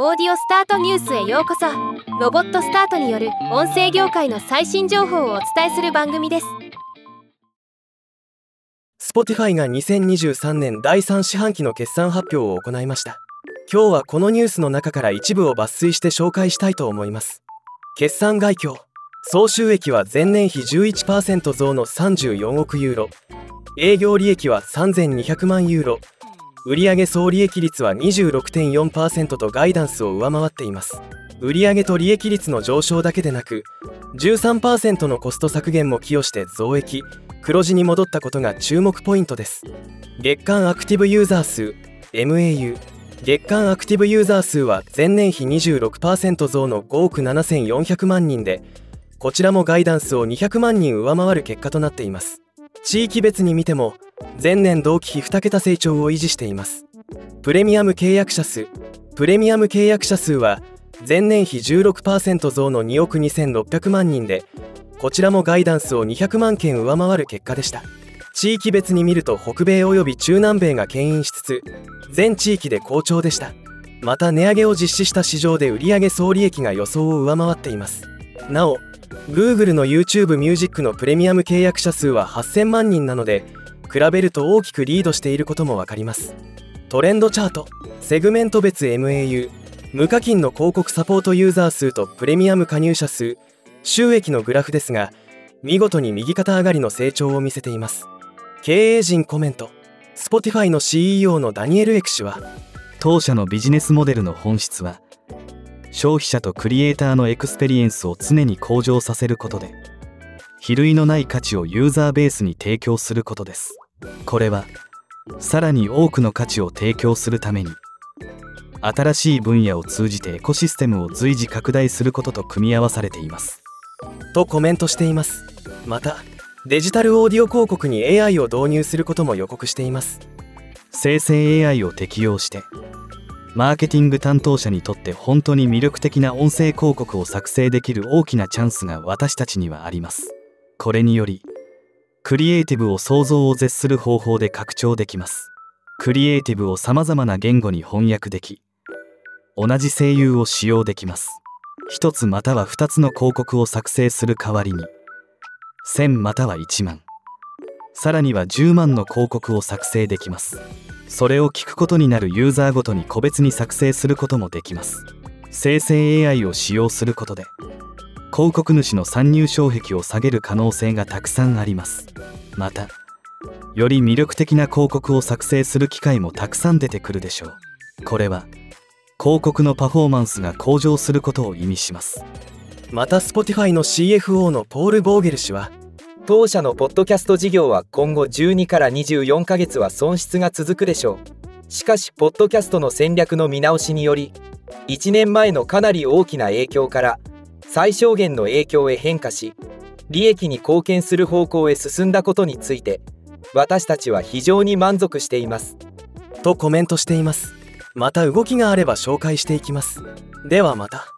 オーディオスタートニュースへようこそ。ロボットスタートによる音声業界の最新情報をお伝えする番組です。Spotify が2023年第3四半期の決算発表を行いました。今日はこのニュースの中から一部を抜粋して紹介したいと思います。決算概況。総収益は前年比11%増の34億ユーロ。営業利益は3200万ユーロ。売上総利益率は26.4%とガイダンスを上回っています。売上と利益率の上昇だけでなく13%のコスト削減も寄与して増益。黒字に戻ったことが注目ポイントです。月間アクティブユーザー数 MAU 月間アクティブユーザー数は前年比26%増の5億7400万人でこちらもガイダンスを200万人上回る結果となっています。地域別に見ても前年同期比2桁成長を維持しています。プレミアム契約者数プレミアム契約者数は前年比16%増の2億2600万人でこちらもガイダンスを200万件上回る結果でした。地域別に見ると北米及び中南米が牽引しつつ全地域で好調でした。また値上げを実施した市場で売上総利益が予想を上回っています。なお Google の YouTube Music のプレミアム契約者数は8000万人なので比べると大きくリードしていることも分かります。トレンドチャートセグメント別 MAU 無課金の広告サポートユーザー数とプレミアム加入者数収益のグラフですが見事に右肩上がりの成長を見せています。経営陣コメント Spotify の CEO のダニエル・エク氏は当社のビジネスモデルの本質は消費者とクリエイターのエクスペリエンスを常に向上させることで比類のない価値をユーザーベースに提供することです。これはさらに多くの価値を提供するために新しい分野を通じてエコシステムを随時拡大することと組み合わされています。とコメントしています。またデジタルオーディオ広告に AI を導入することも予告しています。生成 AI を適用してマーケティング担当者にとって本当に魅力的な音声広告を作成できる大きなチャンスが私たちにはありますこれによりクリエイティブを想像を絶する方法で拡張できます。クリエイティブを様々な言語に翻訳でき同じ声優を使用できます。1つまたは2つの広告を作成する代わりに1000または1万。さらには10万の広告を作成できます。それを聞くことになるユーザーごとに個別に作成することもできます。生成 AI を使用することで広告主の参入障壁を下げる可能性がたくさんあります。またより魅力的な広告を作成する機会もたくさん出てくるでしょう。これは広告のパフォーマンスが向上することを意味します。また Spotify の CFO のポール・ボーゲル氏は当社のポッドキャスト事業は今後12から24ヶ月は損失が続くでしょう。しかしポッドキャストの戦略の見直しにより1年前のかなり大きな影響から最小限の影響へ変化し利益に貢献する方向へ進んだことについて私たちは非常に満足しています。とコメントしています。また動きがあれば紹介していきます。ではまた。